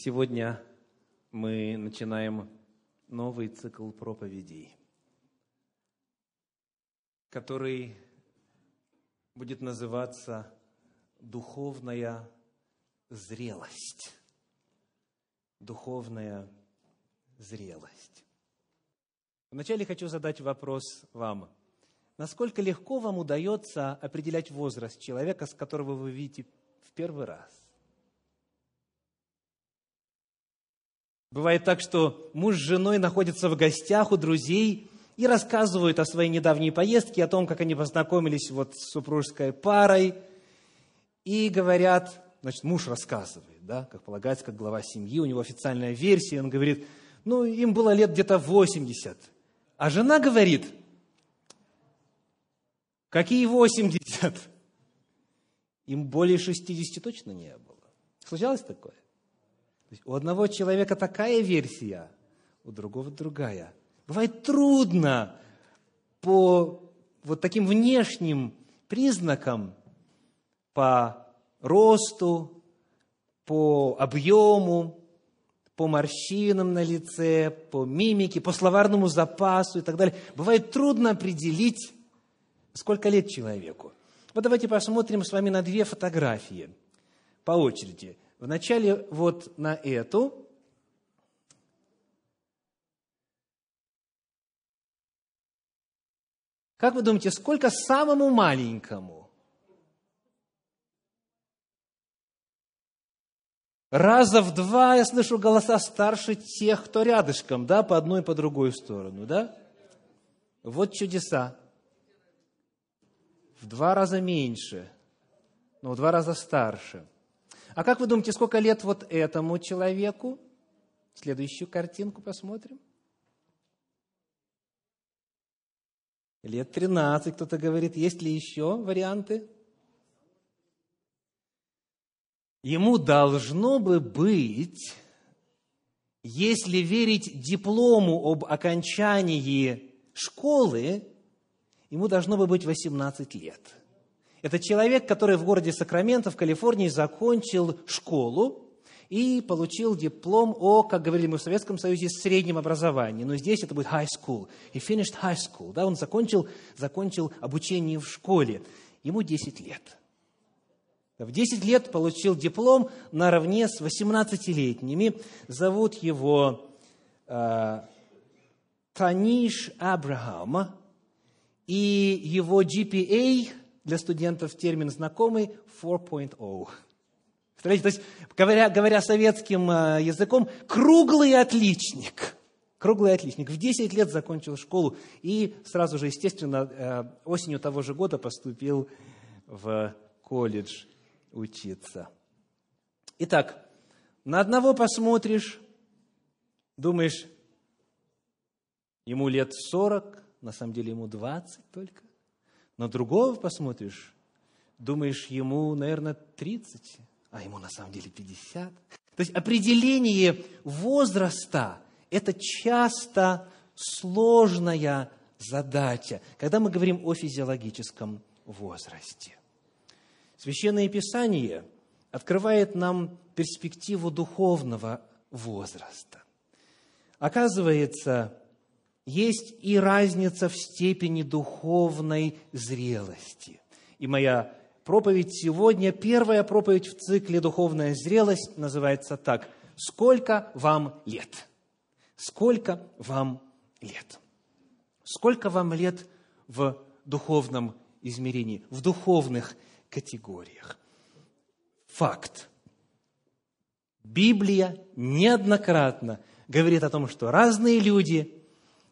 Сегодня мы начинаем новый цикл проповедей, который будет называться «Духовная зрелость». Духовная зрелость. Вначале хочу задать вопрос вам. Насколько легко вам удается определять возраст человека, с которого вы видите в первый раз? Бывает так, что муж с женой находятся в гостях у друзей и рассказывают о своей недавней поездке, о том, как они познакомились вот с супружеской парой, и говорят, значит, муж рассказывает, да, как полагается, как глава семьи, у него официальная версия, он говорит, ну, им было лет где-то 80. А жена говорит, какие 80? Им более 60 точно не было. Случалось такое? У одного человека такая версия, у другого другая. Бывает трудно по вот таким внешним признакам, по росту, по объему, по морщинам на лице, по мимике, по словарному запасу и так далее. Бывает трудно определить, сколько лет человеку. Вот давайте посмотрим с вами на две фотографии по очереди. Вначале вот на эту. Как вы думаете, сколько самому маленькому? Раза в два я слышу голоса старше тех, кто рядышком, да, по одной и по другой сторону, да? Вот чудеса. В два раза меньше, но в два раза старше – а как вы думаете, сколько лет вот этому человеку? Следующую картинку посмотрим. Лет 13, кто-то говорит. Есть ли еще варианты? Ему должно бы быть, если верить диплому об окончании школы, ему должно бы быть 18 лет – это человек, который в городе Сакраменто в Калифорнии закончил школу и получил диплом о, как говорили мы в Советском Союзе, среднем образовании. Но здесь это будет high school. He finished high school. Да, он закончил, закончил обучение в школе. Ему 10 лет. В 10 лет получил диплом наравне с 18-летними. Зовут его э, Таниш Абрахам. И его GPA для студентов термин знакомый 4.0. Представляете, то есть, говоря, говоря советским э, языком, круглый отличник. Круглый отличник. В 10 лет закончил школу и сразу же, естественно, э, осенью того же года поступил в колледж учиться. Итак, на одного посмотришь, думаешь, ему лет 40, на самом деле ему 20 только. На другого посмотришь, думаешь, ему, наверное, 30, а ему на самом деле 50. То есть определение возраста – это часто сложная задача, когда мы говорим о физиологическом возрасте. Священное Писание открывает нам перспективу духовного возраста. Оказывается, есть и разница в степени духовной зрелости. И моя проповедь сегодня, первая проповедь в цикле «Духовная зрелость» называется так. «Сколько вам лет?» Сколько вам лет? Сколько вам лет в духовном измерении, в духовных категориях? Факт. Библия неоднократно говорит о том, что разные люди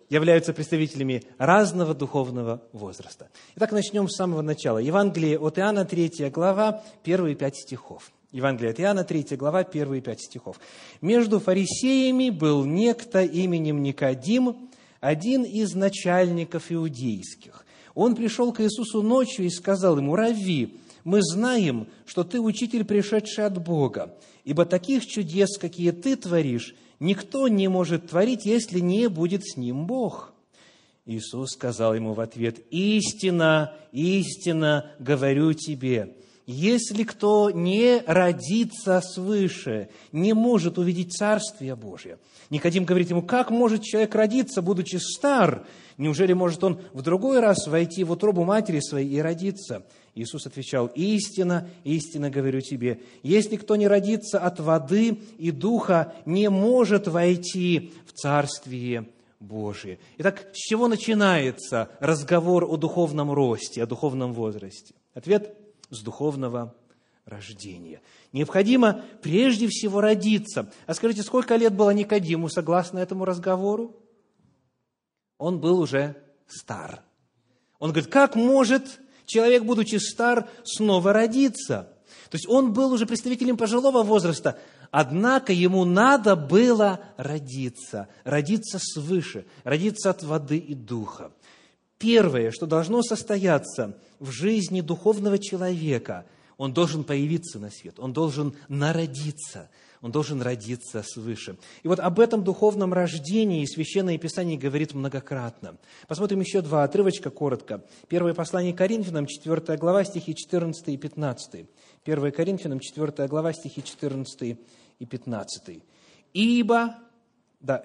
являются представителями разного духовного возраста. Итак, начнем с самого начала. Евангелие от Иоанна, 3 глава, первые пять стихов. Евангелие от Иоанна, 3 глава, первые пять стихов. «Между фарисеями был некто именем Никодим, один из начальников иудейских. Он пришел к Иисусу ночью и сказал ему, «Рави, мы знаем, что ты учитель, пришедший от Бога, ибо таких чудес, какие ты творишь, никто не может творить, если не будет с ним Бог. Иисус сказал ему в ответ, «Истина, истина, говорю тебе, если кто не родится свыше, не может увидеть Царствие Божие. Никодим говорит ему, как может человек родиться, будучи стар? Неужели может он в другой раз войти в утробу матери своей и родиться? Иисус отвечал, истина, истина говорю тебе, если кто не родится от воды и духа, не может войти в Царствие Божие. Итак, с чего начинается разговор о духовном росте, о духовном возрасте? Ответ – с духовного рождения. Необходимо прежде всего родиться. А скажите, сколько лет было Никодиму, согласно этому разговору? Он был уже стар. Он говорит, как может человек, будучи стар, снова родиться? То есть он был уже представителем пожилого возраста, однако ему надо было родиться, родиться свыше, родиться от воды и духа. Первое, что должно состояться в жизни духовного человека, он должен появиться на свет, он должен народиться, он должен родиться свыше. И вот об этом духовном рождении Священное Писание говорит многократно. Посмотрим еще два отрывочка коротко. Первое послание Коринфянам, 4 глава, стихи 14 и 15. 1 Коринфянам, 4 глава, стихи 14 и 15. «Ибо...» Да,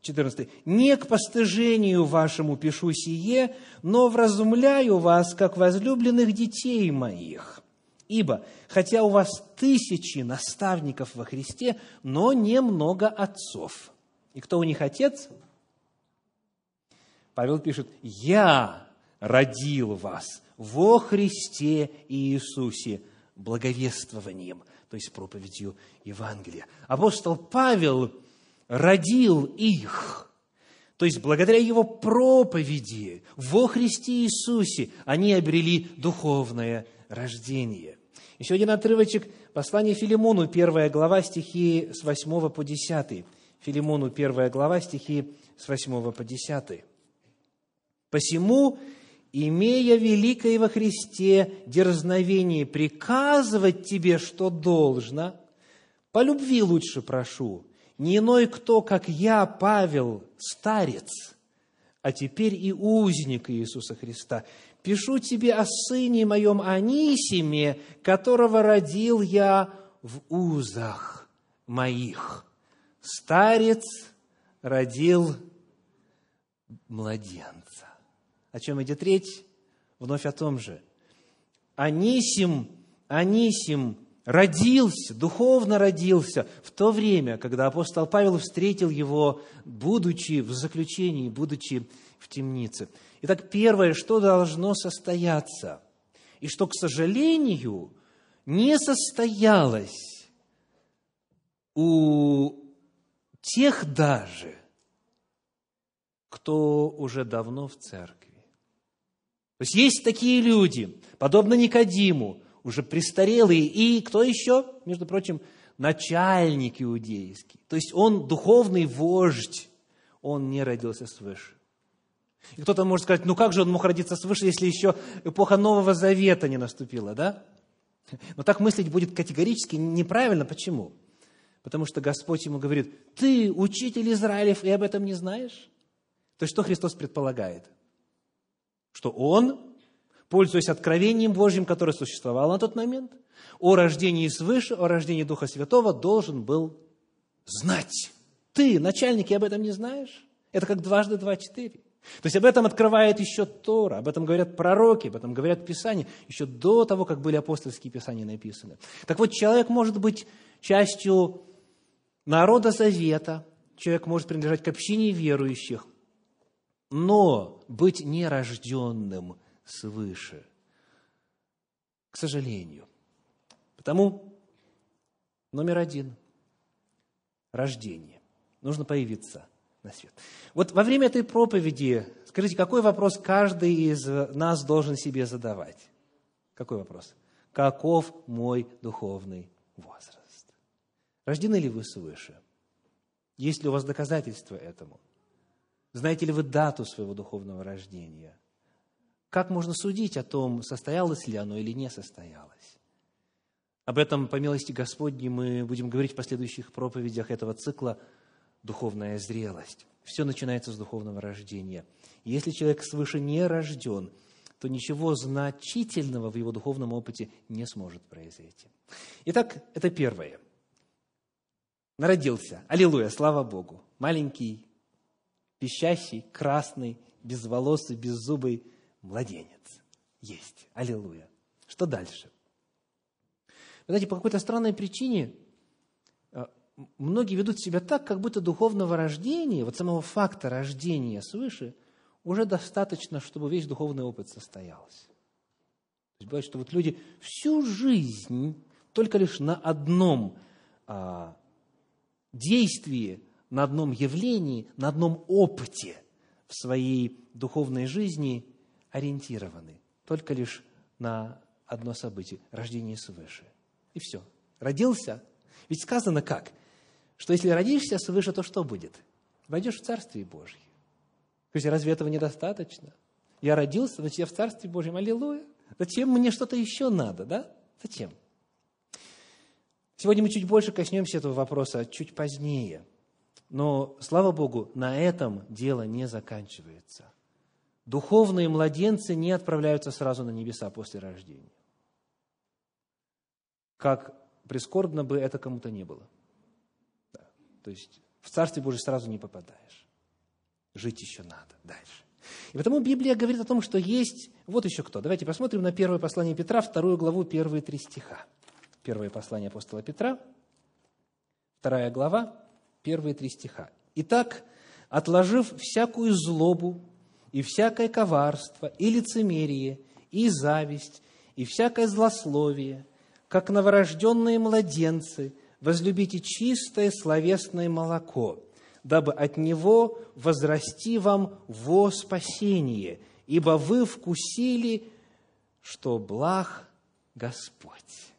14. «Не к постыжению вашему пишу сие, но вразумляю вас, как возлюбленных детей моих. Ибо, хотя у вас тысячи наставников во Христе, но немного отцов. И кто у них отец? Павел пишет, «Я родил вас во Христе Иисусе благовествованием, то есть проповедью Евангелия. Апостол Павел родил их, то есть благодаря его проповеди во Христе Иисусе они обрели духовное рождение. Еще один отрывочек, послание Филимону, первая глава, стихи с 8 по 10. Филимону, первая глава, стихи с 8 по 10. «Посему имея великое во Христе дерзновение приказывать тебе, что должно, по любви лучше прошу, не иной кто, как я, Павел, старец, а теперь и узник Иисуса Христа. Пишу тебе о сыне моем Анисиме, которого родил я в узах моих. Старец родил младенца. О чем идет речь? Вновь о том же. Анисим, Анисим родился, духовно родился в то время, когда апостол Павел встретил его, будучи в заключении, будучи в темнице. Итак, первое, что должно состояться, и что, к сожалению, не состоялось у тех даже, кто уже давно в церкви. То есть есть такие люди, подобно Никодиму, уже престарелые, и кто еще, между прочим, начальник иудейский. То есть он духовный вождь, он не родился свыше. И кто-то может сказать, ну как же он мог родиться свыше, если еще эпоха Нового Завета не наступила, да? Но так мыслить будет категорически неправильно. Почему? Потому что Господь ему говорит, ты учитель Израилев и об этом не знаешь? То есть что Христос предполагает? что он, пользуясь откровением Божьим, которое существовало на тот момент, о рождении свыше, о рождении Духа Святого должен был знать. Ты, начальник, и об этом не знаешь? Это как дважды два – четыре. То есть об этом открывает еще Тора, об этом говорят пророки, об этом говорят Писания, еще до того, как были апостольские Писания написаны. Так вот, человек может быть частью народа Завета, человек может принадлежать к общине верующих, но быть нерожденным свыше, к сожалению. Потому номер один – рождение. Нужно появиться на свет. Вот во время этой проповеди, скажите, какой вопрос каждый из нас должен себе задавать? Какой вопрос? Каков мой духовный возраст? Рождены ли вы свыше? Есть ли у вас доказательства этому? Знаете ли вы дату своего духовного рождения? Как можно судить о том, состоялось ли оно или не состоялось? Об этом, по милости Господней, мы будем говорить в последующих проповедях этого цикла «Духовная зрелость». Все начинается с духовного рождения. Если человек свыше не рожден, то ничего значительного в его духовном опыте не сможет произойти. Итак, это первое. Народился. Аллилуйя, слава Богу. Маленький, пищащий, красный, безволосый, беззубый младенец. Есть. Аллилуйя. Что дальше? Вы знаете, по какой-то странной причине многие ведут себя так, как будто духовного рождения, вот самого факта рождения свыше, уже достаточно, чтобы весь духовный опыт состоялся. То есть бывает, что вот люди всю жизнь только лишь на одном а, действии, на одном явлении, на одном опыте в своей духовной жизни ориентированы. Только лишь на одно событие – рождение свыше. И все. Родился. Ведь сказано как? Что если родишься свыше, то что будет? Войдешь в Царствие Божье. То есть разве этого недостаточно? Я родился, значит, я в Царстве Божьем. Аллилуйя. Зачем мне что-то еще надо, да? Зачем? Сегодня мы чуть больше коснемся этого вопроса, чуть позднее. Но, слава Богу, на этом дело не заканчивается. Духовные младенцы не отправляются сразу на небеса после рождения. Как прискорбно бы это кому-то не было. То есть в Царствие Божие сразу не попадаешь. Жить еще надо дальше. И потому Библия говорит о том, что есть... Вот еще кто. Давайте посмотрим на первое послание Петра, вторую главу, первые три стиха. Первое послание апостола Петра, вторая глава, первые три стиха. «Итак, отложив всякую злобу и всякое коварство, и лицемерие, и зависть, и всякое злословие, как новорожденные младенцы, возлюбите чистое словесное молоко, дабы от него возрасти вам во спасение, ибо вы вкусили, что благ Господь.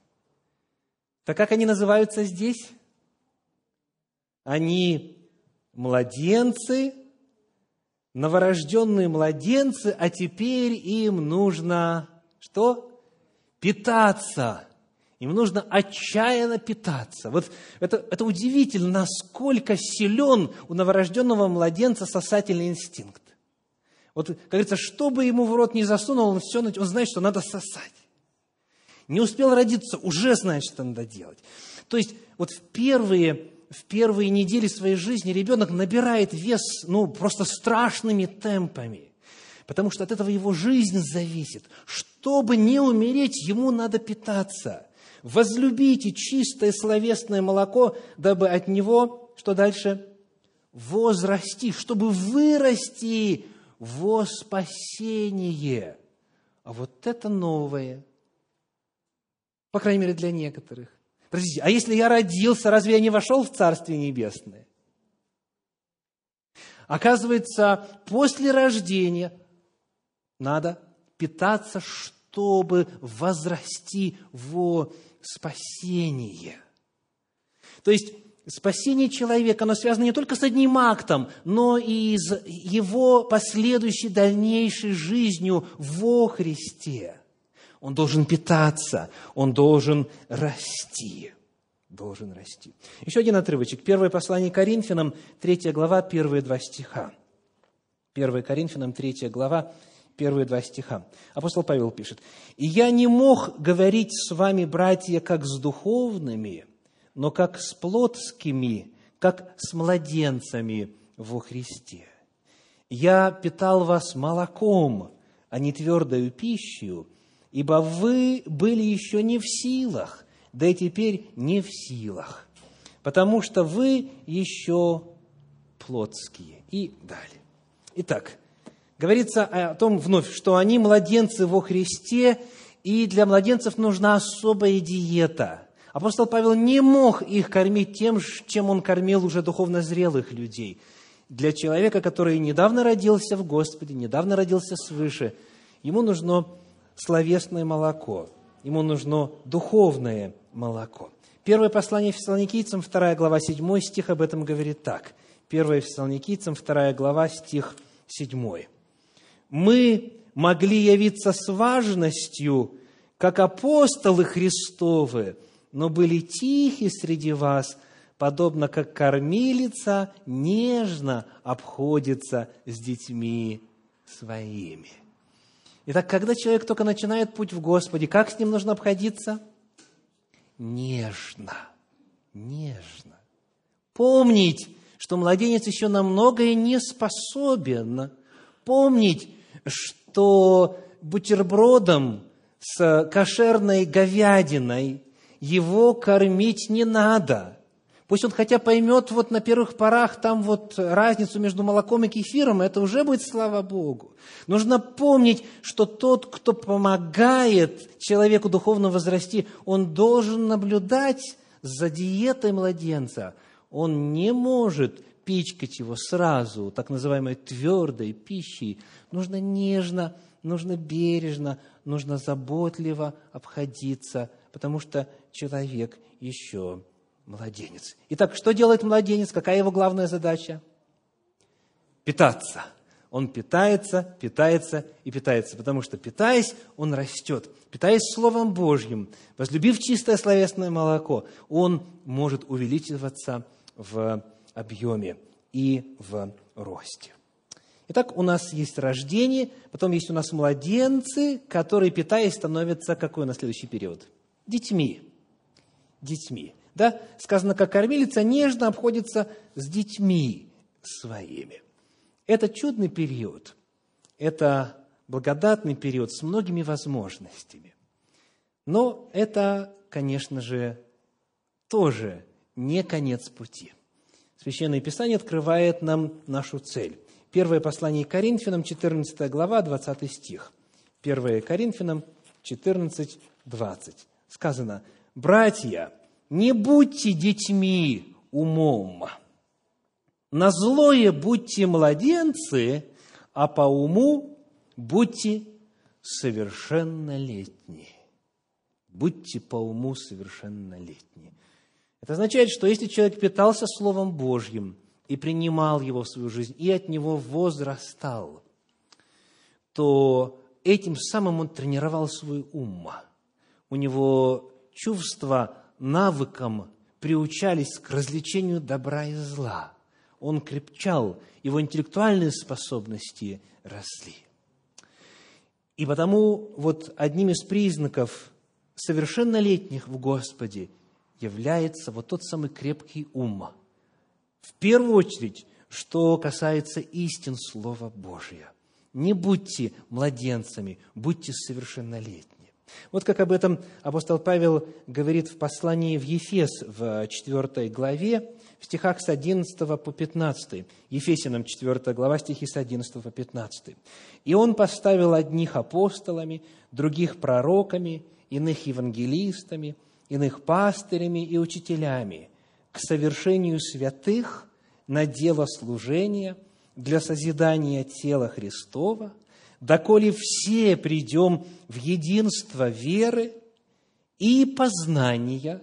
Так как они называются здесь? Они младенцы, новорожденные младенцы, а теперь им нужно что? Питаться. Им нужно отчаянно питаться. Вот это, это удивительно, насколько силен у новорожденного младенца сосательный инстинкт. Вот, как говорится, что бы ему в рот не засунул, он, все, он знает, что надо сосать. Не успел родиться, уже знает, что надо делать. То есть вот в первые, в первые недели своей жизни ребенок набирает вес ну, просто страшными темпами. Потому что от этого его жизнь зависит. Чтобы не умереть, ему надо питаться. Возлюбите чистое словесное молоко, дабы от него, что дальше? Возрасти, чтобы вырасти во спасение. А вот это новое – по крайней мере, для некоторых. Подождите, а если я родился, разве я не вошел в Царствие Небесное? Оказывается, после рождения надо питаться, чтобы возрасти во спасение. То есть, спасение человека, оно связано не только с одним актом, но и с его последующей дальнейшей жизнью во Христе он должен питаться, он должен расти. Должен расти. Еще один отрывочек. Первое послание Коринфянам, третья глава, первые два стиха. Первое Коринфянам, третья глава, первые два стиха. Апостол Павел пишет, «И я не мог говорить с вами, братья, как с духовными, но как с плотскими, как с младенцами во Христе. Я питал вас молоком, а не твердою пищей, ибо вы были еще не в силах, да и теперь не в силах, потому что вы еще плотские. И далее. Итак, говорится о том вновь, что они младенцы во Христе, и для младенцев нужна особая диета. Апостол Павел не мог их кормить тем, чем он кормил уже духовно зрелых людей. Для человека, который недавно родился в Господе, недавно родился свыше, ему нужно словесное молоко, ему нужно духовное молоко. Первое послание Фессалоникийцам, 2 глава, 7 стих об этом говорит так. Первое Фессалоникийцам, 2 глава, стих 7. «Мы могли явиться с важностью, как апостолы Христовы, но были тихи среди вас, подобно как кормилица нежно обходится с детьми своими». Итак, когда человек только начинает путь в Господе, как с ним нужно обходиться? Нежно, нежно. Помнить, что младенец еще на многое не способен. Помнить, что бутербродом с кошерной говядиной его кормить не надо. Пусть он хотя поймет вот на первых порах там вот разницу между молоком и кефиром, это уже будет слава Богу. Нужно помнить, что тот, кто помогает человеку духовно возрасти, он должен наблюдать за диетой младенца. Он не может пичкать его сразу, так называемой твердой пищей. Нужно нежно, нужно бережно, нужно заботливо обходиться, потому что человек еще младенец. Итак, что делает младенец? Какая его главная задача? Питаться. Он питается, питается и питается, потому что, питаясь, он растет. Питаясь Словом Божьим, возлюбив чистое словесное молоко, он может увеличиваться в объеме и в росте. Итак, у нас есть рождение, потом есть у нас младенцы, которые, питаясь, становятся какой на следующий период? Детьми. Детьми. Да? Сказано, как кормилица нежно обходится с детьми своими. Это чудный период. Это благодатный период с многими возможностями. Но это, конечно же, тоже не конец пути. Священное Писание открывает нам нашу цель. Первое послание Коринфянам, 14 глава, 20 стих. Первое Коринфянам 14, 20. Сказано, «Братья, не будьте детьми умом. На злое будьте младенцы, а по уму будьте совершеннолетние. Будьте по уму совершеннолетние. Это означает, что если человек питался Словом Божьим и принимал его в свою жизнь, и от него возрастал, то этим самым он тренировал свой ум. У него чувство навыкам приучались к развлечению добра и зла. Он крепчал, его интеллектуальные способности росли. И потому вот одним из признаков совершеннолетних в Господе является вот тот самый крепкий ум. В первую очередь, что касается истин Слова Божия. Не будьте младенцами, будьте совершеннолетними. Вот как об этом апостол Павел говорит в послании в Ефес в 4 главе, в стихах с 11 по 15. Ефесянам 4 глава, стихи с 11 по 15. «И он поставил одних апостолами, других пророками, иных евангелистами, иных пастырями и учителями к совершению святых на дело служения для созидания тела Христова, доколе все придем в единство веры и познания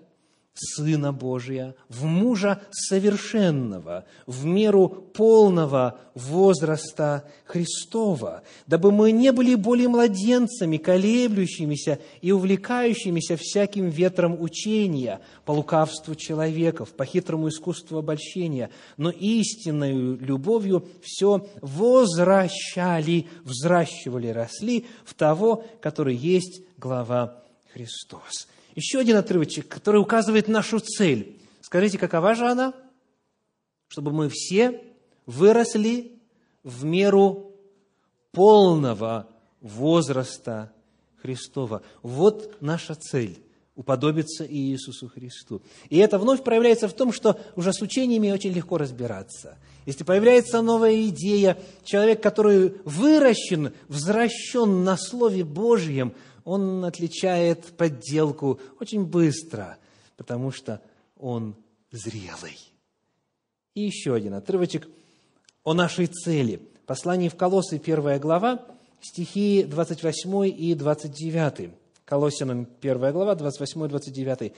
Сына Божия, в мужа совершенного, в меру полного возраста Христова, дабы мы не были более младенцами, колеблющимися и увлекающимися всяким ветром учения, по лукавству человеков, по хитрому искусству обольщения, но истинной любовью все возвращали, взращивали, росли в того, который есть глава Христос. Еще один отрывочек, который указывает нашу цель. Скажите, какова же она? Чтобы мы все выросли в меру полного возраста Христова. Вот наша цель – уподобиться Иисусу Христу. И это вновь проявляется в том, что уже с учениями очень легко разбираться. Если появляется новая идея, человек, который выращен, взращен на Слове Божьем – он отличает подделку очень быстро, потому что он зрелый. И еще один отрывочек о нашей цели. Послание в Колоссы, первая глава, стихи 28 и 29. Колоссянам, первая глава, 28 и 29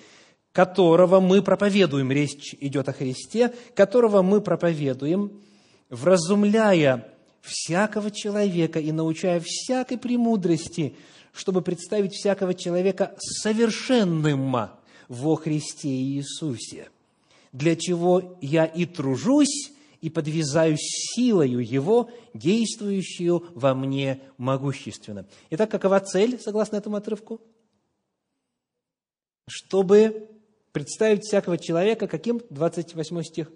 которого мы проповедуем, речь идет о Христе, которого мы проповедуем, вразумляя всякого человека и научая всякой премудрости, чтобы представить всякого человека совершенным во Христе Иисусе, для чего я и тружусь, и подвязаюсь силою Его, действующую во мне могущественно». Итак, какова цель, согласно этому отрывку? Чтобы представить всякого человека, каким? 28 стих.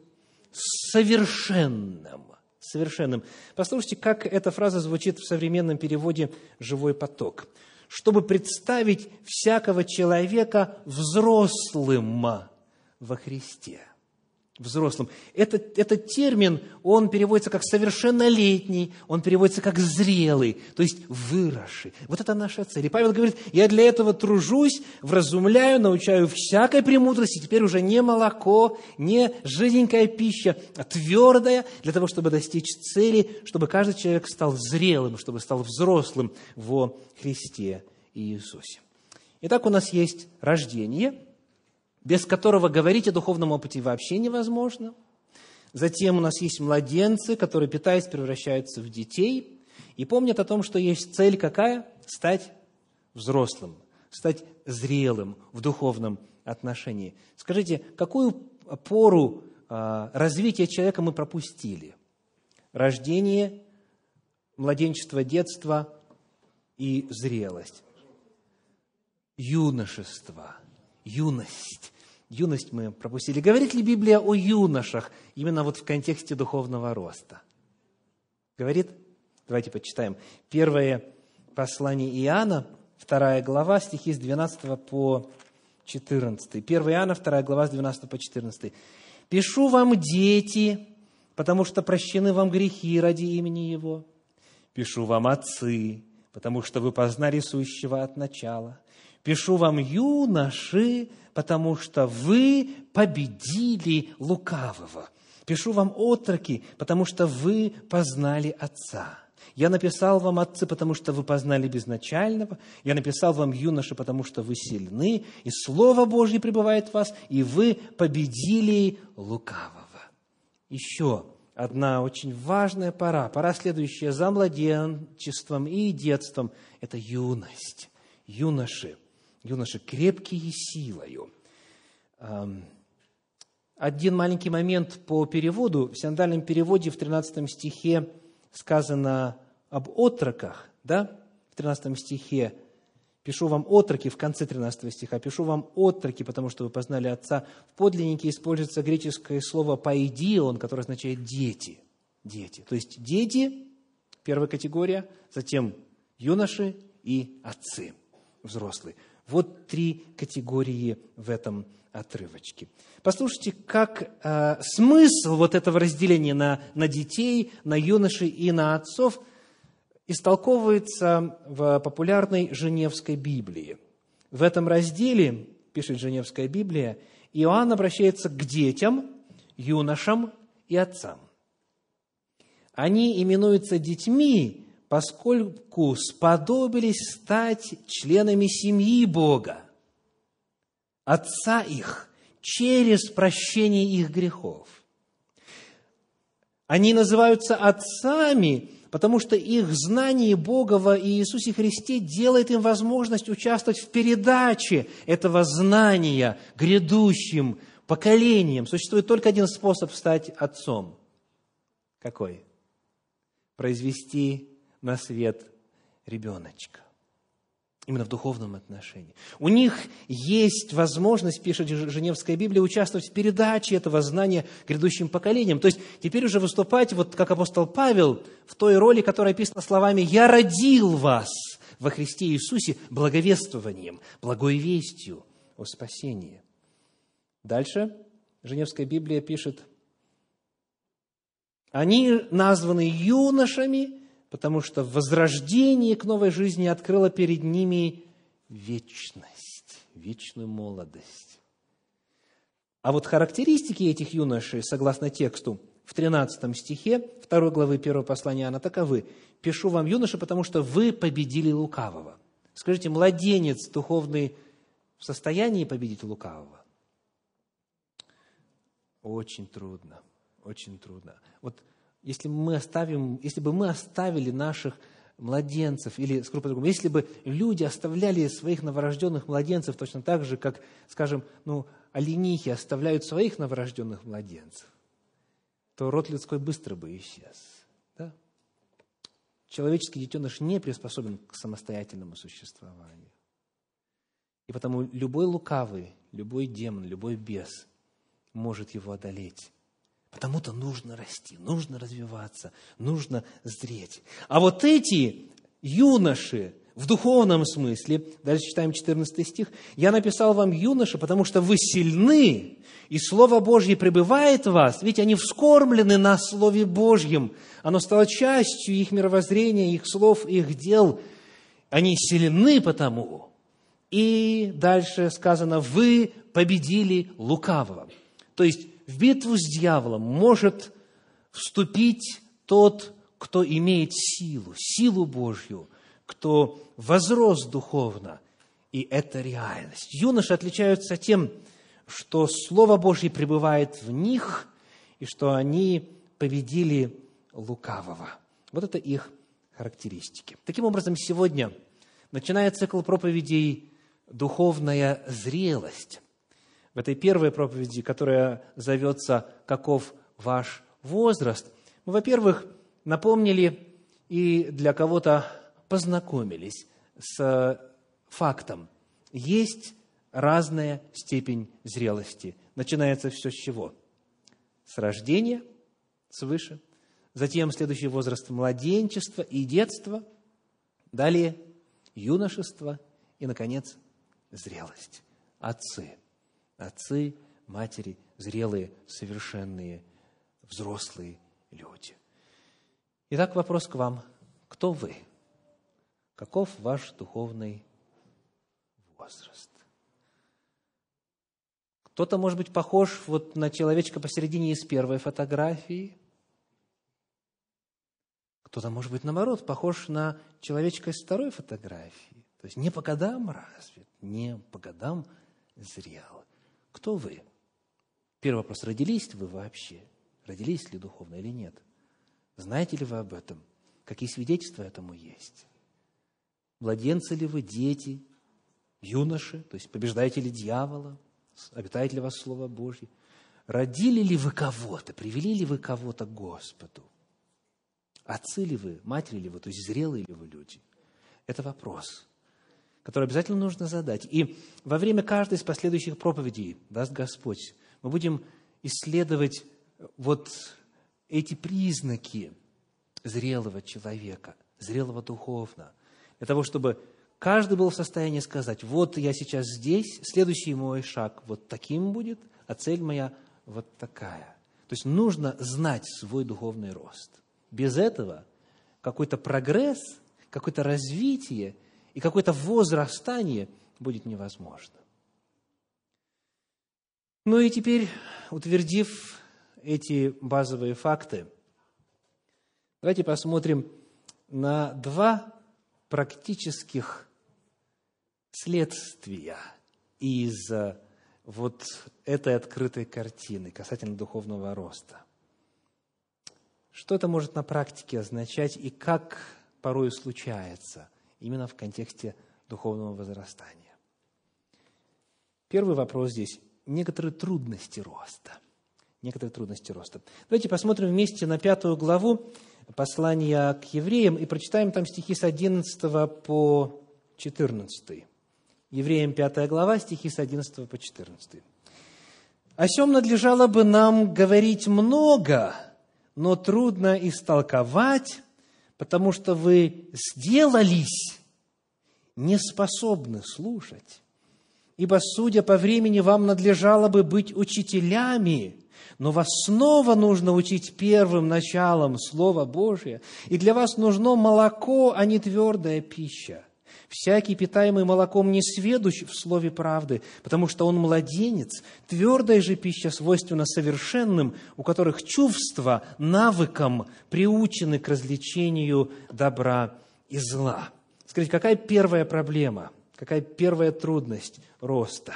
Совершенным. Совершенным. Послушайте, как эта фраза звучит в современном переводе «живой поток». Чтобы представить всякого человека взрослым во Христе – взрослым. Этот, этот термин, он переводится как совершеннолетний, он переводится как зрелый, то есть выросший. Вот это наша цель. И Павел говорит, я для этого тружусь, вразумляю, научаю всякой премудрости, теперь уже не молоко, не жиденькая пища, а твердая, для того, чтобы достичь цели, чтобы каждый человек стал зрелым, чтобы стал взрослым во Христе Иисусе. Итак, у нас есть рождение – без которого говорить о духовном опыте вообще невозможно. Затем у нас есть младенцы, которые, питаясь, превращаются в детей и помнят о том, что есть цель какая? Стать взрослым, стать зрелым в духовном отношении. Скажите, какую пору а, развития человека мы пропустили? Рождение, младенчество, детство и зрелость. Юношество, юность юность мы пропустили. Говорит ли Библия о юношах именно вот в контексте духовного роста? Говорит? Давайте почитаем. Первое послание Иоанна, вторая глава, стихи с 12 по 14. 1 Иоанна, вторая глава, с 12 по 14. «Пишу вам, дети, потому что прощены вам грехи ради имени Его. Пишу вам, отцы, потому что вы познали сущего от начала. Пишу вам, юноши, потому что вы победили лукавого. Пишу вам, отроки, потому что вы познали Отца. Я написал вам, отцы, потому что вы познали безначального. Я написал вам, юноши, потому что вы сильны, и Слово Божье пребывает в вас, и вы победили лукавого. Еще одна очень важная пора, пора следующая за младенчеством и детством – это юность, юноши юноши, крепкие силою. Один маленький момент по переводу. В синодальном переводе в 13 стихе сказано об отроках, да? В 13 стихе Пишу вам отроки, в конце 13 стиха, пишу вам отроки, потому что вы познали Отца. В подлиннике используется греческое слово «паидион», которое означает «дети». Дети. То есть дети, первая категория, затем юноши и отцы, взрослые. Вот три категории в этом отрывочке. Послушайте, как э, смысл вот этого разделения на, на детей, на юношей и на отцов истолковывается в популярной Женевской Библии. В этом разделе, пишет Женевская Библия, Иоанн обращается к детям, юношам и отцам. Они именуются детьми, поскольку сподобились стать членами семьи Бога, Отца их, через прощение их грехов. Они называются отцами, потому что их знание Бога во Иисусе Христе делает им возможность участвовать в передаче этого знания грядущим поколениям. Существует только один способ стать отцом. Какой? Произвести на свет ребеночка. Именно в духовном отношении. У них есть возможность, пишет Женевская Библия, участвовать в передаче этого знания грядущим поколениям. То есть теперь уже выступать, вот как апостол Павел, в той роли, которая описана словами «Я родил вас во Христе Иисусе благовествованием, благой вестью о спасении». Дальше Женевская Библия пишет, «Они названы юношами, потому что возрождение к новой жизни открыло перед ними вечность, вечную молодость. А вот характеристики этих юношей, согласно тексту, в 13 стихе 2 главы 1 послания Иоанна таковы. «Пишу вам, юноши, потому что вы победили лукавого». Скажите, младенец духовный в состоянии победить лукавого? Очень трудно, очень трудно. Вот если, мы оставим, если бы мы оставили наших младенцев, или, скажу по-другому, если бы люди оставляли своих новорожденных младенцев точно так же, как, скажем, ну, оленихи оставляют своих новорожденных младенцев, то род людской быстро бы исчез. Да? Человеческий детеныш не приспособен к самостоятельному существованию. И потому любой лукавый, любой демон, любой бес может его одолеть. Потому-то нужно расти, нужно развиваться, нужно зреть. А вот эти юноши, в духовном смысле, дальше читаем 14 стих, «Я написал вам, юноши, потому что вы сильны, и Слово Божье пребывает в вас, ведь они вскормлены на Слове Божьем, оно стало частью их мировоззрения, их слов, их дел. Они сильны потому». И дальше сказано, «Вы победили лукавого». То есть, в битву с дьяволом может вступить тот, кто имеет силу, силу Божью, кто возрос духовно, и это реальность. Юноши отличаются тем, что Слово Божье пребывает в них, и что они победили лукавого. Вот это их характеристики. Таким образом, сегодня, начиная цикл проповедей «Духовная зрелость», в этой первой проповеди, которая зовется «Каков ваш возраст?», мы, во-первых, напомнили и для кого-то познакомились с фактом. Есть разная степень зрелости. Начинается все с чего? С рождения, свыше. Затем следующий возраст – младенчество и детство. Далее – юношество. И, наконец, зрелость. Отцы – отцы, матери, зрелые, совершенные, взрослые люди. Итак, вопрос к вам. Кто вы? Каков ваш духовный возраст? Кто-то, может быть, похож вот на человечка посередине из первой фотографии. Кто-то, может быть, наоборот, похож на человечка из второй фотографии. То есть не по годам развит, не по годам зрел. Кто вы? Первый вопрос, родились ли вы вообще? Родились ли духовно или нет? Знаете ли вы об этом? Какие свидетельства этому есть? Младенцы ли вы, дети, юноши, то есть побеждаете ли дьявола, обитает ли вас Слово Божье? Родили ли вы кого-то, привели ли вы кого-то к Господу? Отцы ли вы, матери ли вы, то есть зрелые ли вы люди? Это вопрос который обязательно нужно задать. И во время каждой из последующих проповедей, даст Господь, мы будем исследовать вот эти признаки зрелого человека, зрелого духовно, для того, чтобы каждый был в состоянии сказать, вот я сейчас здесь, следующий мой шаг вот таким будет, а цель моя вот такая. То есть нужно знать свой духовный рост. Без этого какой-то прогресс, какое-то развитие и какое-то возрастание будет невозможно. Ну и теперь, утвердив эти базовые факты, давайте посмотрим на два практических следствия из вот этой открытой картины касательно духовного роста. Что это может на практике означать и как порой случается – именно в контексте духовного возрастания. Первый вопрос здесь – некоторые трудности роста. Некоторые трудности роста. Давайте посмотрим вместе на пятую главу послания к евреям и прочитаем там стихи с 11 по 14. Евреям 5 глава, стихи с 11 по 14. «О сем надлежало бы нам говорить много, но трудно истолковать, потому что вы сделались неспособны слушать. Ибо, судя по времени, вам надлежало бы быть учителями, но вас снова нужно учить первым началом Слова Божия, и для вас нужно молоко, а не твердая пища. Всякий, питаемый молоком, не сведущ в слове правды, потому что он младенец. Твердая же пища свойственна совершенным, у которых чувства навыком приучены к развлечению добра и зла. Скажите, какая первая проблема, какая первая трудность роста?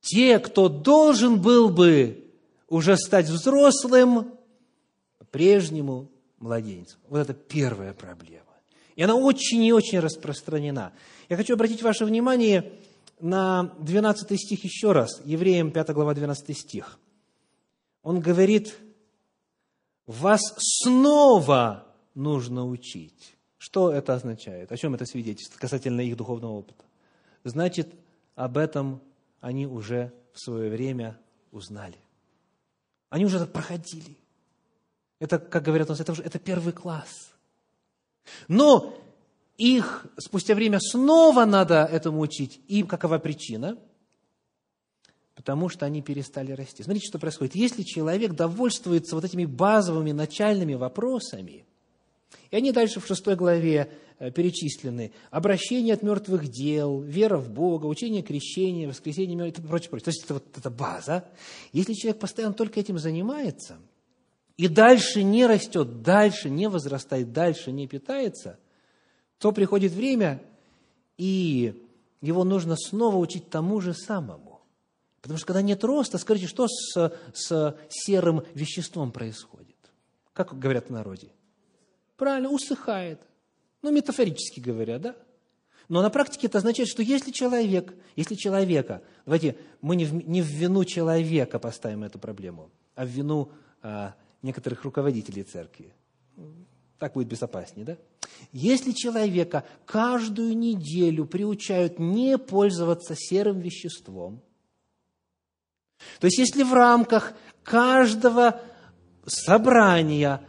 Те, кто должен был бы уже стать взрослым, по-прежнему младенцем. Вот это первая проблема. И она очень и очень распространена. Я хочу обратить ваше внимание на 12 стих еще раз, Евреям 5 глава 12 стих. Он говорит, вас снова нужно учить. Что это означает? О чем это свидетельствует касательно их духовного опыта? Значит, об этом они уже в свое время узнали. Они уже это проходили. Это, как говорят у нас, это, уже, это первый класс. Но их спустя время снова надо этому учить. Им какова причина? Потому что они перестали расти. Смотрите, что происходит. Если человек довольствуется вот этими базовыми начальными вопросами, и они дальше в шестой главе э, перечислены. Обращение от мертвых дел, вера в Бога, учение крещения, воскресение мертвых и прочее, прочее. То есть это вот эта база. Если человек постоянно только этим занимается, и дальше не растет, дальше не возрастает, дальше не питается, то приходит время, и его нужно снова учить тому же самому. Потому что когда нет роста, скажите, что с, с серым веществом происходит? Как говорят в народе? Правильно, усыхает. Ну, метафорически говоря, да? Но на практике это означает, что если человек, если человека, давайте мы не в, не в вину человека поставим эту проблему, а в вину а, некоторых руководителей церкви. Так будет безопаснее, да? Если человека каждую неделю приучают не пользоваться серым веществом, то есть если в рамках каждого собрания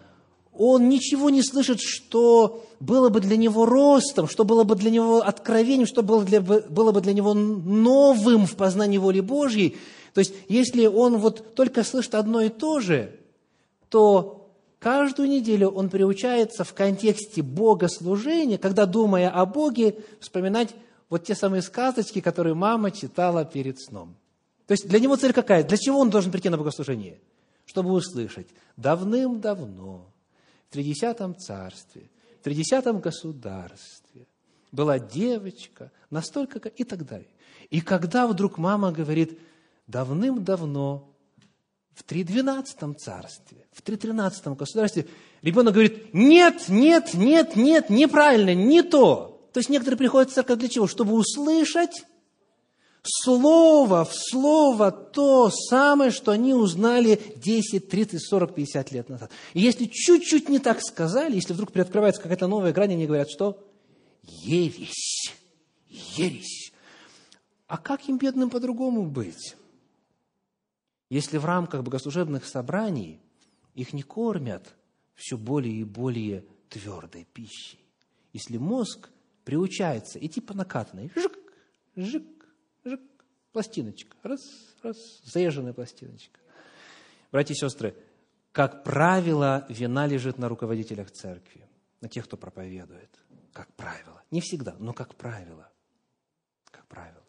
он ничего не слышит, что было бы для него ростом, что было бы для него откровением, что было, для, было бы для него новым в познании воли Божьей, то есть если он вот только слышит одно и то же, то каждую неделю он приучается в контексте богослужения, когда, думая о Боге, вспоминать вот те самые сказочки, которые мама читала перед сном. То есть для него цель какая? Для чего он должен прийти на богослужение? Чтобы услышать давным-давно в Тридесятом царстве, в Тридесятом государстве была девочка, настолько и так далее. И когда вдруг мама говорит, давным-давно в тридвенадцатом царстве, в тринадцатом государстве, ребенок говорит, нет, нет, нет, нет, неправильно, не то. То есть некоторые приходят в церковь для чего? Чтобы услышать слово в слово то самое, что они узнали 10, 30, 40, 50 лет назад. И если чуть-чуть не так сказали, если вдруг приоткрывается какая-то новая грань, они говорят, что ересь, ересь. А как им, бедным, по-другому быть? Если в рамках богослужебных собраний их не кормят все более и более твердой пищей. Если мозг приучается идти по накатанной, жик, жик, жик, пластиночка, раз, раз, заезженная пластиночка. Братья и сестры, как правило, вина лежит на руководителях церкви, на тех, кто проповедует. Как правило. Не всегда, но как правило. Как правило.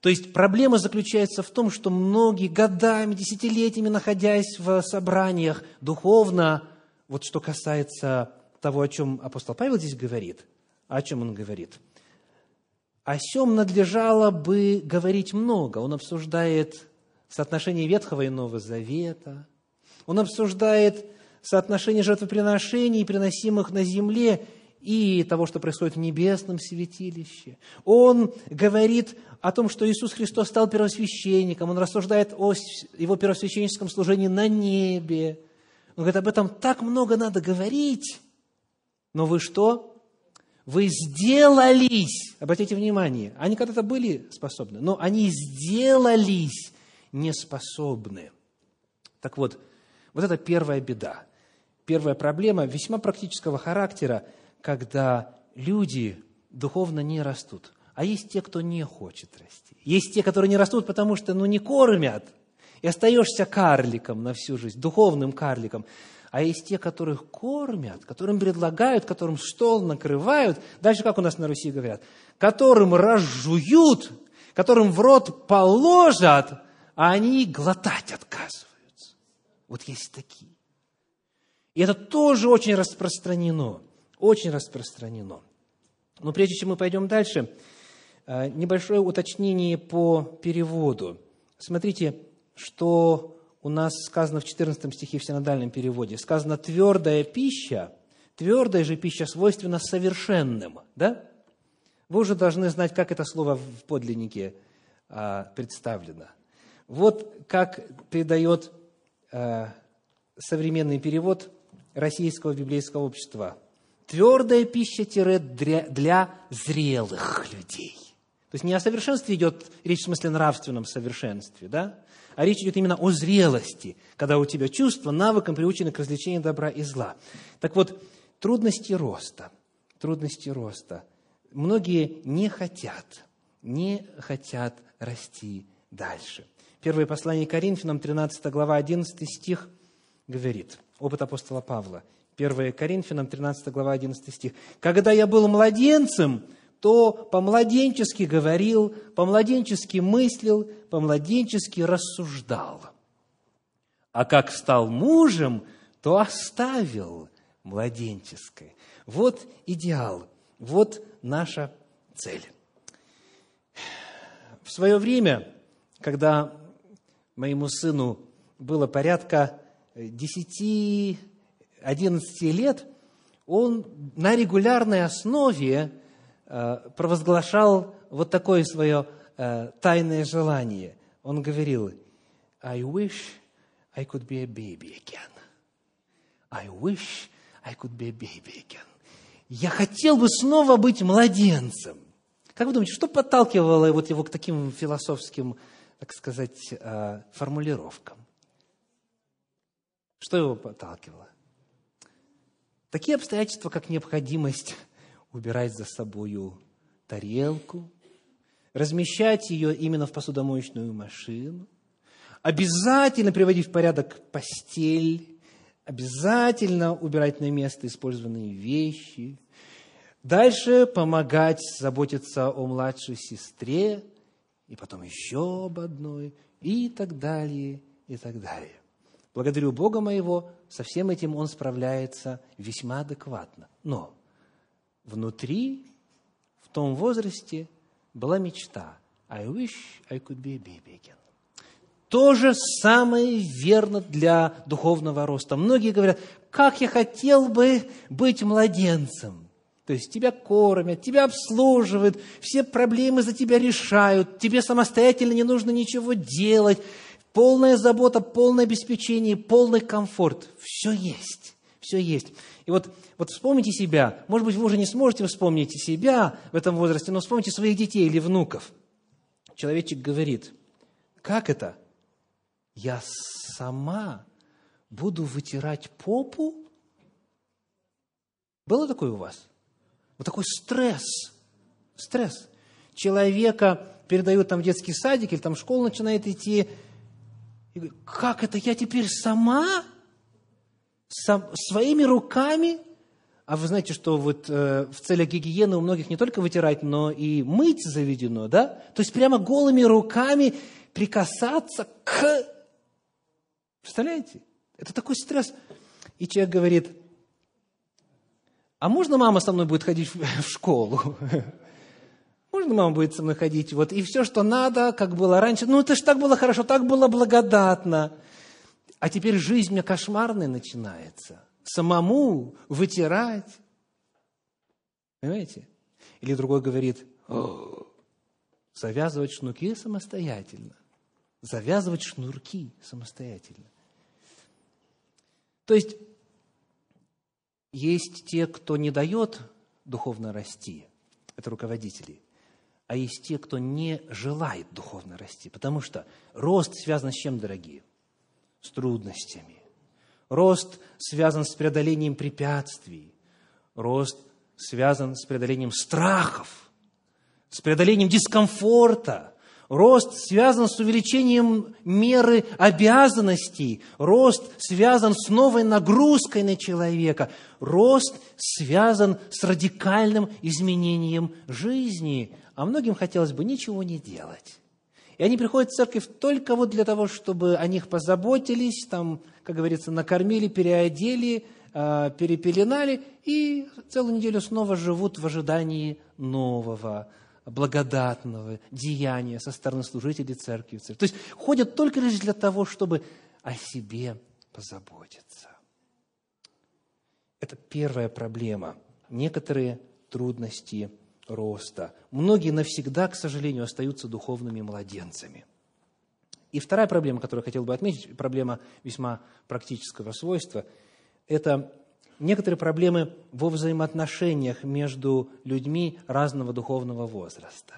То есть проблема заключается в том, что многие годами, десятилетиями, находясь в собраниях духовно, вот что касается того, о чем апостол Павел здесь говорит, о чем он говорит, о чем надлежало бы говорить много. Он обсуждает соотношение Ветхого и Нового Завета, он обсуждает соотношение жертвоприношений, приносимых на земле, и того, что происходит в небесном святилище. Он говорит о том, что Иисус Христос стал первосвященником, он рассуждает о его первосвященническом служении на небе. Он говорит, об этом так много надо говорить, но вы что? Вы сделались, обратите внимание, они когда-то были способны, но они сделались неспособны. Так вот, вот это первая беда, первая проблема весьма практического характера, когда люди духовно не растут. А есть те, кто не хочет расти. Есть те, которые не растут, потому что ну, не кормят. И остаешься карликом на всю жизнь, духовным карликом. А есть те, которых кормят, которым предлагают, которым стол накрывают. Дальше, как у нас на Руси говорят, которым разжуют, которым в рот положат, а они глотать отказываются. Вот есть такие. И это тоже очень распространено очень распространено. Но прежде чем мы пойдем дальше, э, небольшое уточнение по переводу. Смотрите, что у нас сказано в 14 стихе в синодальном переводе. Сказано «твердая пища», твердая же пища свойственна совершенным. Да? Вы уже должны знать, как это слово в подлиннике а, представлено. Вот как передает э, современный перевод Российского библейского общества. Твердая пища для зрелых людей. То есть не о совершенстве идет речь в смысле нравственном совершенстве, да? а речь идет именно о зрелости, когда у тебя чувства, навыком приучены к развлечению добра и зла. Так вот, трудности роста, трудности роста. Многие не хотят, не хотят расти дальше. Первое послание Коринфянам, 13 глава, 11 стих говорит, опыт апостола Павла. 1 Коринфянам, 13 глава, 11 стих. «Когда я был младенцем, то по-младенчески говорил, по-младенчески мыслил, по-младенчески рассуждал. А как стал мужем, то оставил младенческое. Вот идеал, вот наша цель. В свое время, когда моему сыну было порядка 10-11 лет, он на регулярной основе Э, провозглашал вот такое свое э, тайное желание. Он говорил, I wish I could be a baby again. I wish I could be a baby again. Я хотел бы снова быть младенцем. Как вы думаете, что подталкивало вот его к таким философским, так сказать, э, формулировкам? Что его подталкивало? Такие обстоятельства, как необходимость убирать за собою тарелку, размещать ее именно в посудомоечную машину, обязательно приводить в порядок постель, обязательно убирать на место использованные вещи, дальше помогать заботиться о младшей сестре, и потом еще об одной, и так далее, и так далее. Благодарю Бога моего, со всем этим он справляется весьма адекватно. Но внутри, в том возрасте, была мечта. I wish I could be a baby again. То же самое верно для духовного роста. Многие говорят, как я хотел бы быть младенцем. То есть тебя кормят, тебя обслуживают, все проблемы за тебя решают, тебе самостоятельно не нужно ничего делать, полная забота, полное обеспечение, полный комфорт. Все есть, все есть. И вот, вот вспомните себя. Может быть, вы уже не сможете вспомнить себя в этом возрасте, но вспомните своих детей или внуков. Человечек говорит, как это? Я сама буду вытирать попу? Было такое у вас? Вот такой стресс. Стресс. Человека передают там в детский садик или там в школу начинает идти. Как это я теперь сама сам, своими руками, а вы знаете, что вот э, в целях гигиены у многих не только вытирать, но и мыть заведено, да? То есть прямо голыми руками прикасаться к... Представляете? Это такой стресс. И человек говорит, а можно мама со мной будет ходить в, в школу? Можно мама будет со мной ходить? Вот, и все, что надо, как было раньше. Ну, это же так было хорошо, так было благодатно. А теперь жизнь мне кошмарная начинается. Самому вытирать. Понимаете? Или другой говорит, завязывать шнурки самостоятельно. Завязывать шнурки самостоятельно. То есть, есть те, кто не дает духовно расти, это руководители, а есть те, кто не желает духовно расти. Потому что рост связан с чем, дорогие? с трудностями. Рост связан с преодолением препятствий. Рост связан с преодолением страхов, с преодолением дискомфорта. Рост связан с увеличением меры обязанностей. Рост связан с новой нагрузкой на человека. Рост связан с радикальным изменением жизни. А многим хотелось бы ничего не делать. И они приходят в церковь только вот для того, чтобы о них позаботились, там, как говорится, накормили, переодели, а, перепеленали, и целую неделю снова живут в ожидании нового, благодатного деяния со стороны служителей церкви. То есть ходят только лишь для того, чтобы о себе позаботиться. Это первая проблема. Некоторые трудности роста. Многие навсегда, к сожалению, остаются духовными младенцами. И вторая проблема, которую я хотел бы отметить, проблема весьма практического свойства, это некоторые проблемы во взаимоотношениях между людьми разного духовного возраста.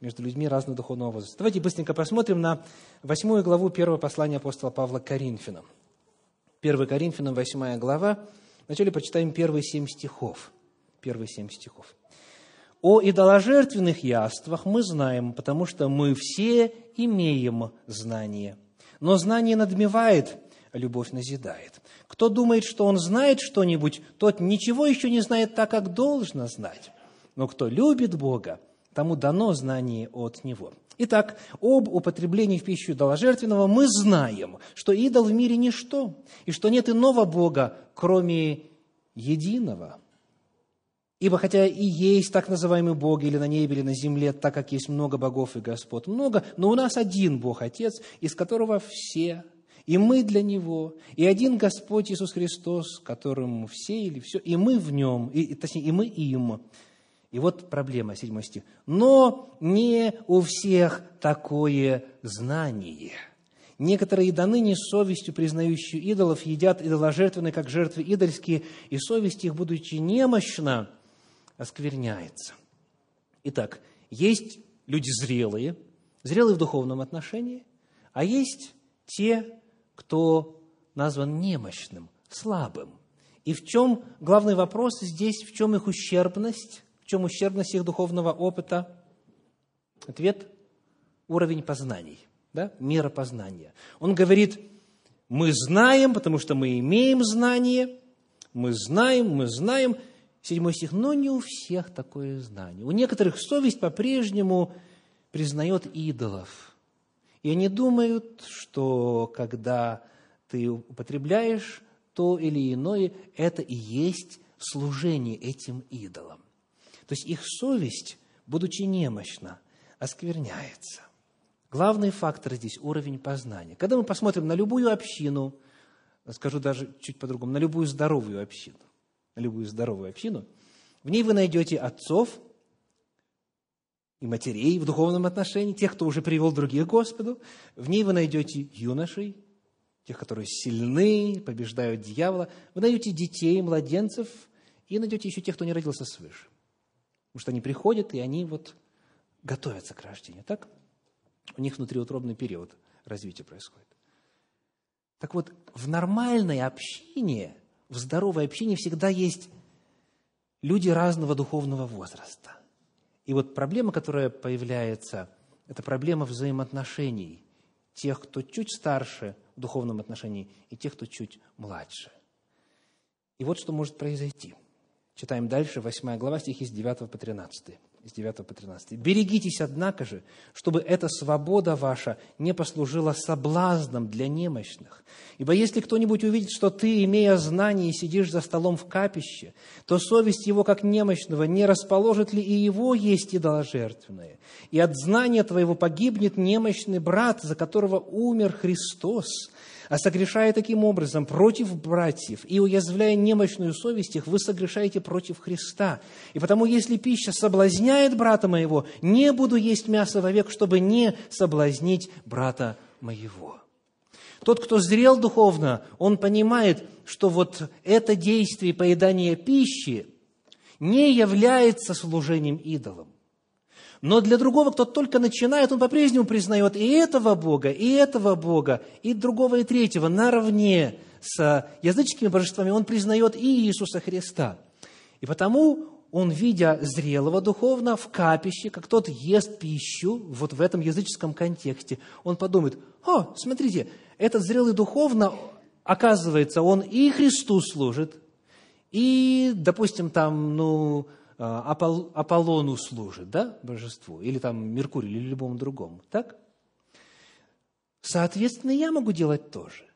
Между людьми разного духовного возраста. Давайте быстренько посмотрим на восьмую главу первого послания апостола Павла к Коринфянам. 1 Коринфянам, восьмая глава. Вначале прочитаем первые семь стихов. Первые семь стихов. О идоложертвенных яствах мы знаем, потому что мы все имеем знание. Но знание надмевает, а любовь назидает. Кто думает, что он знает что-нибудь, тот ничего еще не знает так, как должно знать. Но кто любит Бога, тому дано знание от Него. Итак, об употреблении в пищу идоложертвенного мы знаем, что идол в мире ничто, и что нет иного Бога, кроме единого – Ибо хотя и есть так называемый Бог или на небе, или на земле, так как есть много богов и Господ, много, но у нас один Бог Отец, из которого все, и мы для Него, и один Господь Иисус Христос, которым все или все, и мы в Нем, и, точнее, и мы им. И вот проблема, седьмой стих. Но не у всех такое знание. Некоторые до ныне совестью, признающие идолов, едят идоложертвенные, как жертвы идольские, и совесть их, будучи немощна, оскверняется. Итак, есть люди зрелые, зрелые в духовном отношении, а есть те, кто назван немощным, слабым. И в чем главный вопрос здесь, в чем их ущербность, в чем ущербность их духовного опыта? Ответ – уровень познаний, да? мера познания. Он говорит, мы знаем, потому что мы имеем знание, мы знаем, мы знаем – Седьмой стих. «Но не у всех такое знание. У некоторых совесть по-прежнему признает идолов. И они думают, что когда ты употребляешь то или иное, это и есть служение этим идолам. То есть их совесть, будучи немощна, оскверняется. Главный фактор здесь – уровень познания. Когда мы посмотрим на любую общину, скажу даже чуть по-другому, на любую здоровую общину, любую здоровую общину, в ней вы найдете отцов и матерей в духовном отношении, тех, кто уже привел других к Господу. В ней вы найдете юношей, тех, которые сильны, побеждают дьявола. Вы найдете детей, младенцев, и найдете еще тех, кто не родился свыше. Потому что они приходят, и они вот готовятся к рождению. Так? У них внутриутробный период развития происходит. Так вот, в нормальной общине в здоровой общине всегда есть люди разного духовного возраста. И вот проблема, которая появляется, это проблема взаимоотношений тех, кто чуть старше в духовном отношении, и тех, кто чуть младше. И вот что может произойти. Читаем дальше, 8 глава, стихи с 9 по 13 с 9 по 13. «Берегитесь, однако же, чтобы эта свобода ваша не послужила соблазном для немощных. Ибо если кто-нибудь увидит, что ты, имея знание, сидишь за столом в капище, то совесть его, как немощного, не расположит ли и его есть идоложертвенное? И от знания твоего погибнет немощный брат, за которого умер Христос, а согрешая таким образом против братьев и уязвляя немощную совесть их, вы согрешаете против Христа. И потому, если пища соблазняет брата моего, не буду есть мясо вовек, чтобы не соблазнить брата моего». Тот, кто зрел духовно, он понимает, что вот это действие поедания пищи не является служением идолам. Но для другого, кто только начинает, он по-прежнему признает и этого Бога, и этого Бога, и другого, и третьего наравне с языческими божествами. Он признает и Иисуса Христа. И потому он, видя зрелого духовно в капище, как тот ест пищу, вот в этом языческом контексте, он подумает, о, смотрите, этот зрелый духовно, оказывается, он и Христу служит, и, допустим, там, ну, Апол, Аполлону служит, да, божеству, или там Меркурию, или любому другому, так? Соответственно, я могу делать тоже.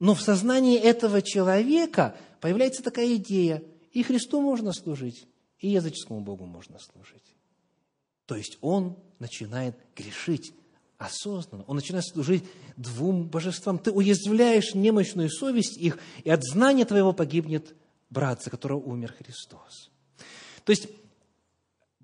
Но в сознании этого человека появляется такая идея, и Христу можно служить, и языческому Богу можно служить. То есть он начинает грешить осознанно, он начинает служить двум божествам. Ты уязвляешь немощную совесть их, и от знания твоего погибнет брат, за которого умер Христос. То есть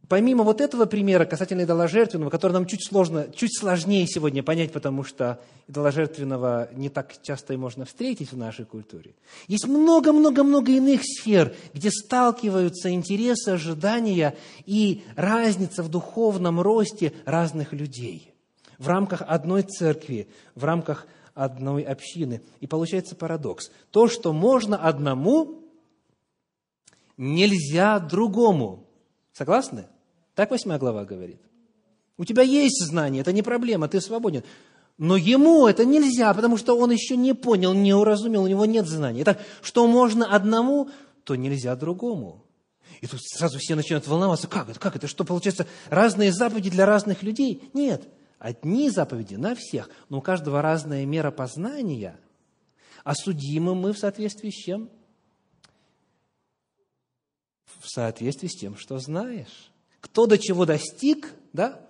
помимо вот этого примера касательно идоложертвенного, который нам чуть, сложно, чуть сложнее сегодня понять, потому что идоложертвенного не так часто и можно встретить в нашей культуре, есть много-много-много иных сфер, где сталкиваются интересы, ожидания и разница в духовном росте разных людей в рамках одной церкви, в рамках одной общины. И получается парадокс. То, что можно одному, нельзя другому. Согласны? Так восьмая глава говорит. У тебя есть знание, это не проблема, ты свободен. Но ему это нельзя, потому что он еще не понял, не уразумел, у него нет знаний. Итак, что можно одному, то нельзя другому. И тут сразу все начинают волноваться, как это, как это, что получается, разные заповеди для разных людей? Нет, одни заповеди на всех, но у каждого разная мера познания, а судимы мы в соответствии с чем? В соответствии с тем, что знаешь. Кто до чего достиг, да,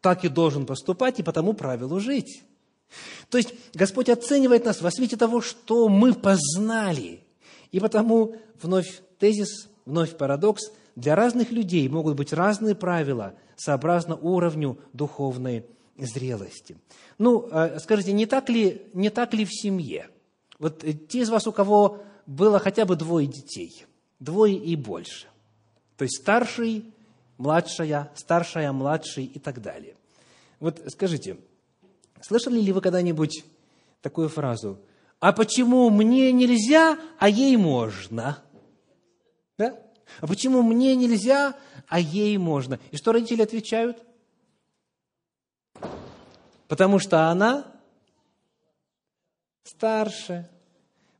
так и должен поступать, и по тому правилу жить. То есть Господь оценивает нас во свете того, что мы познали. И потому вновь тезис, вновь парадокс. Для разных людей могут быть разные правила, сообразно уровню духовной зрелости. Ну, а, скажите, не так ли, не так ли в семье? Вот те из вас, у кого было хотя бы двое детей, двое и больше, то есть старший, младшая, старшая, младший и так далее. Вот скажите, слышали ли вы когда-нибудь такую фразу «А почему мне нельзя, а ей можно?» Да? «А почему мне нельзя, а ей можно?» И что родители отвечают? Потому что она старше.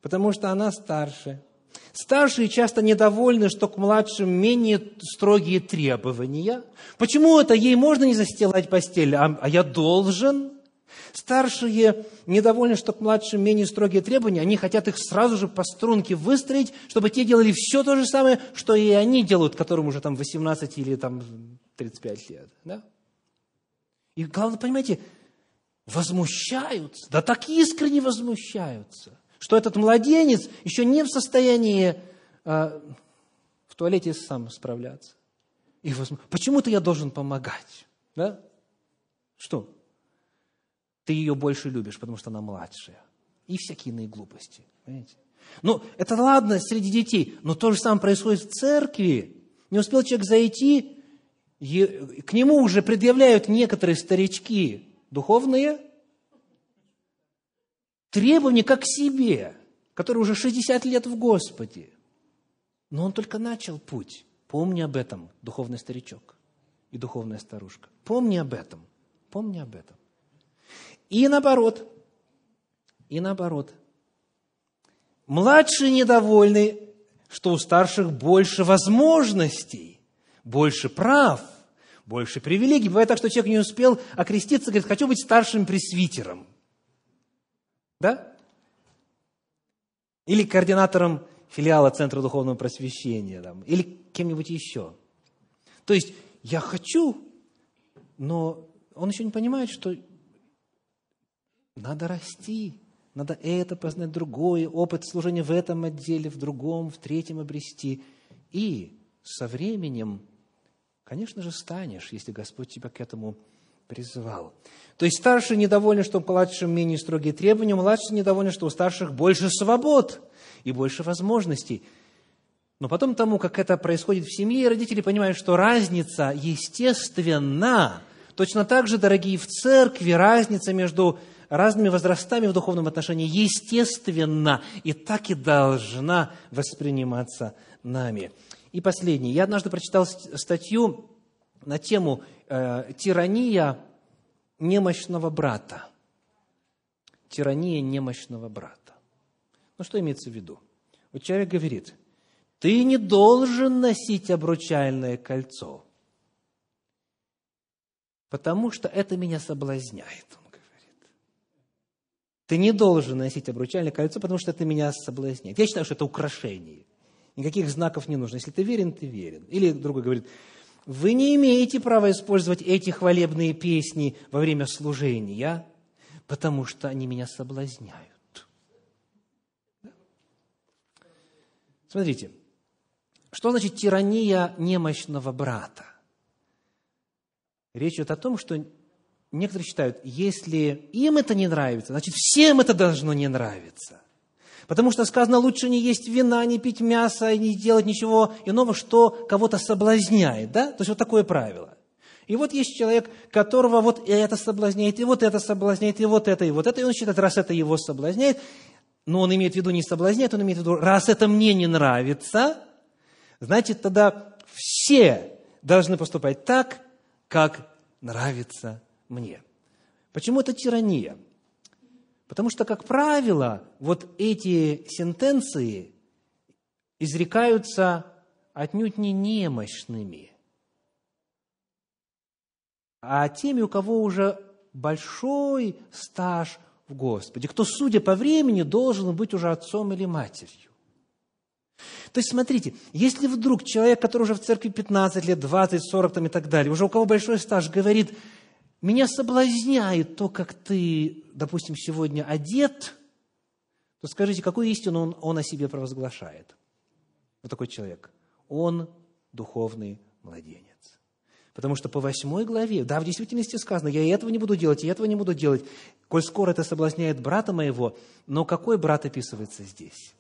Потому что она старше. Старшие часто недовольны, что к младшим менее строгие требования. Почему это ей можно не застилать постель, а, а я должен? Старшие недовольны, что к младшим менее строгие требования, они хотят их сразу же по струнке выстроить, чтобы те делали все то же самое, что и они делают, которым уже там 18 или там 35 лет. Да? И главное, понимаете, возмущаются, да так искренне возмущаются, что этот младенец еще не в состоянии э, в туалете сам справляться. И возму... Почему-то я должен помогать. Да? Что? Ты ее больше любишь, потому что она младшая. И всякие иные глупости. Понимаете? Ну, это ладно среди детей, но то же самое происходит в церкви. Не успел человек зайти, к нему уже предъявляют некоторые старички духовные требования как к себе, который уже 60 лет в Господе. Но он только начал путь. Помни об этом, духовный старичок и духовная старушка. Помни об этом. Помни об этом. И наоборот, и наоборот. Младшие недовольны, что у старших больше возможностей, больше прав – больше привилегий. Бывает так, что человек не успел окреститься, говорит, хочу быть старшим пресвитером. Да? Или координатором филиала Центра Духовного Просвещения, там, или кем-нибудь еще. То есть, я хочу, но он еще не понимает, что надо расти, надо это познать, другое, опыт служения в этом отделе, в другом, в третьем обрести. И со временем Конечно же, станешь, если Господь тебя к этому призывал. То есть старший недоволен, что у младшим менее строгие требования, младший недоволен, что у старших больше свобод и больше возможностей. Но потом тому, как это происходит в семье, родители понимают, что разница естественна. Точно так же, дорогие, в церкви разница между разными возрастами в духовном отношении естественна и так и должна восприниматься нами. И последний. Я однажды прочитал статью на тему э, «Тирания немощного брата». Тирания немощного брата. Ну, что имеется в виду? Вот человек говорит, ты не должен носить обручальное кольцо, потому что это меня соблазняет, он говорит. Ты не должен носить обручальное кольцо, потому что это меня соблазняет. Я считаю, что это украшение – Никаких знаков не нужно. Если ты верен, ты верен. Или другой говорит, вы не имеете права использовать эти хвалебные песни во время служения, потому что они меня соблазняют. Смотрите, что значит тирания немощного брата? Речь идет о том, что некоторые считают, если им это не нравится, значит, всем это должно не нравиться. Потому что сказано, лучше не есть вина, не пить мясо, не делать ничего иного, что кого-то соблазняет. Да? То есть вот такое правило. И вот есть человек, которого вот это соблазняет, и вот это соблазняет, и вот это, и вот это. И он считает, раз это его соблазняет, но он имеет в виду не соблазняет, он имеет в виду, раз это мне не нравится, значит, тогда все должны поступать так, как нравится мне. Почему это тирания? Потому что, как правило, вот эти сентенции изрекаются отнюдь не немощными, а теми, у кого уже большой стаж в Господе, кто, судя по времени, должен быть уже отцом или матерью. То есть, смотрите, если вдруг человек, который уже в церкви 15 лет, 20, 40 там, и так далее, уже у кого большой стаж, говорит, меня соблазняет то, как ты, допустим, сегодня одет, то скажите, какую истину он, он о себе провозглашает? Вот такой человек. Он духовный младенец. Потому что по восьмой главе, да, в действительности сказано, я и этого не буду делать, и этого не буду делать, коль скоро это соблазняет брата моего, но какой брат описывается здесь?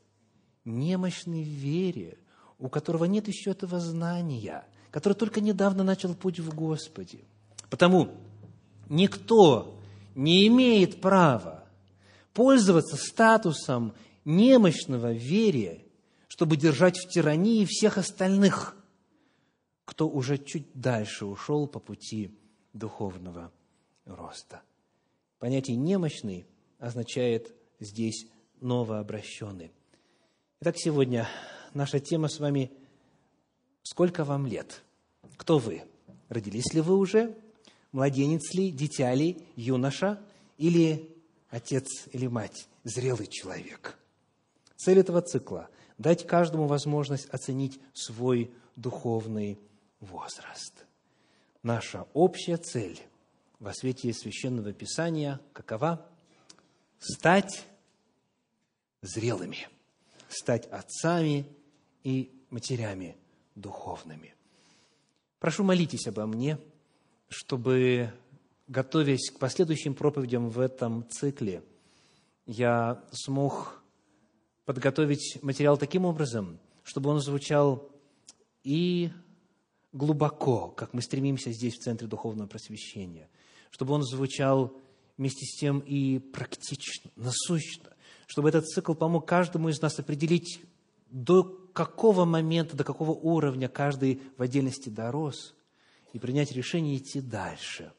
Немощный в вере, у которого нет еще этого знания, который только недавно начал путь в Господе. Потому никто не имеет права пользоваться статусом немощного в вере, чтобы держать в тирании всех остальных, кто уже чуть дальше ушел по пути духовного роста. Понятие «немощный» означает здесь новообращенный. Итак, сегодня наша тема с вами «Сколько вам лет?» Кто вы? Родились ли вы уже? Младенец ли, дитя ли, юноша или отец или мать, зрелый человек. Цель этого цикла – дать каждому возможность оценить свой духовный возраст. Наша общая цель во свете Священного Писания какова? Стать зрелыми, стать отцами и матерями духовными. Прошу молитесь обо мне – чтобы, готовясь к последующим проповедям в этом цикле, я смог подготовить материал таким образом, чтобы он звучал и глубоко, как мы стремимся здесь в Центре Духовного Просвещения, чтобы он звучал вместе с тем и практично, насущно, чтобы этот цикл помог каждому из нас определить, до какого момента, до какого уровня каждый в отдельности дорос, и принять решение идти дальше,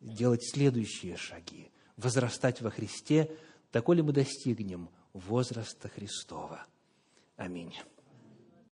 делать следующие шаги, возрастать во Христе, доколе мы достигнем возраста Христова. Аминь.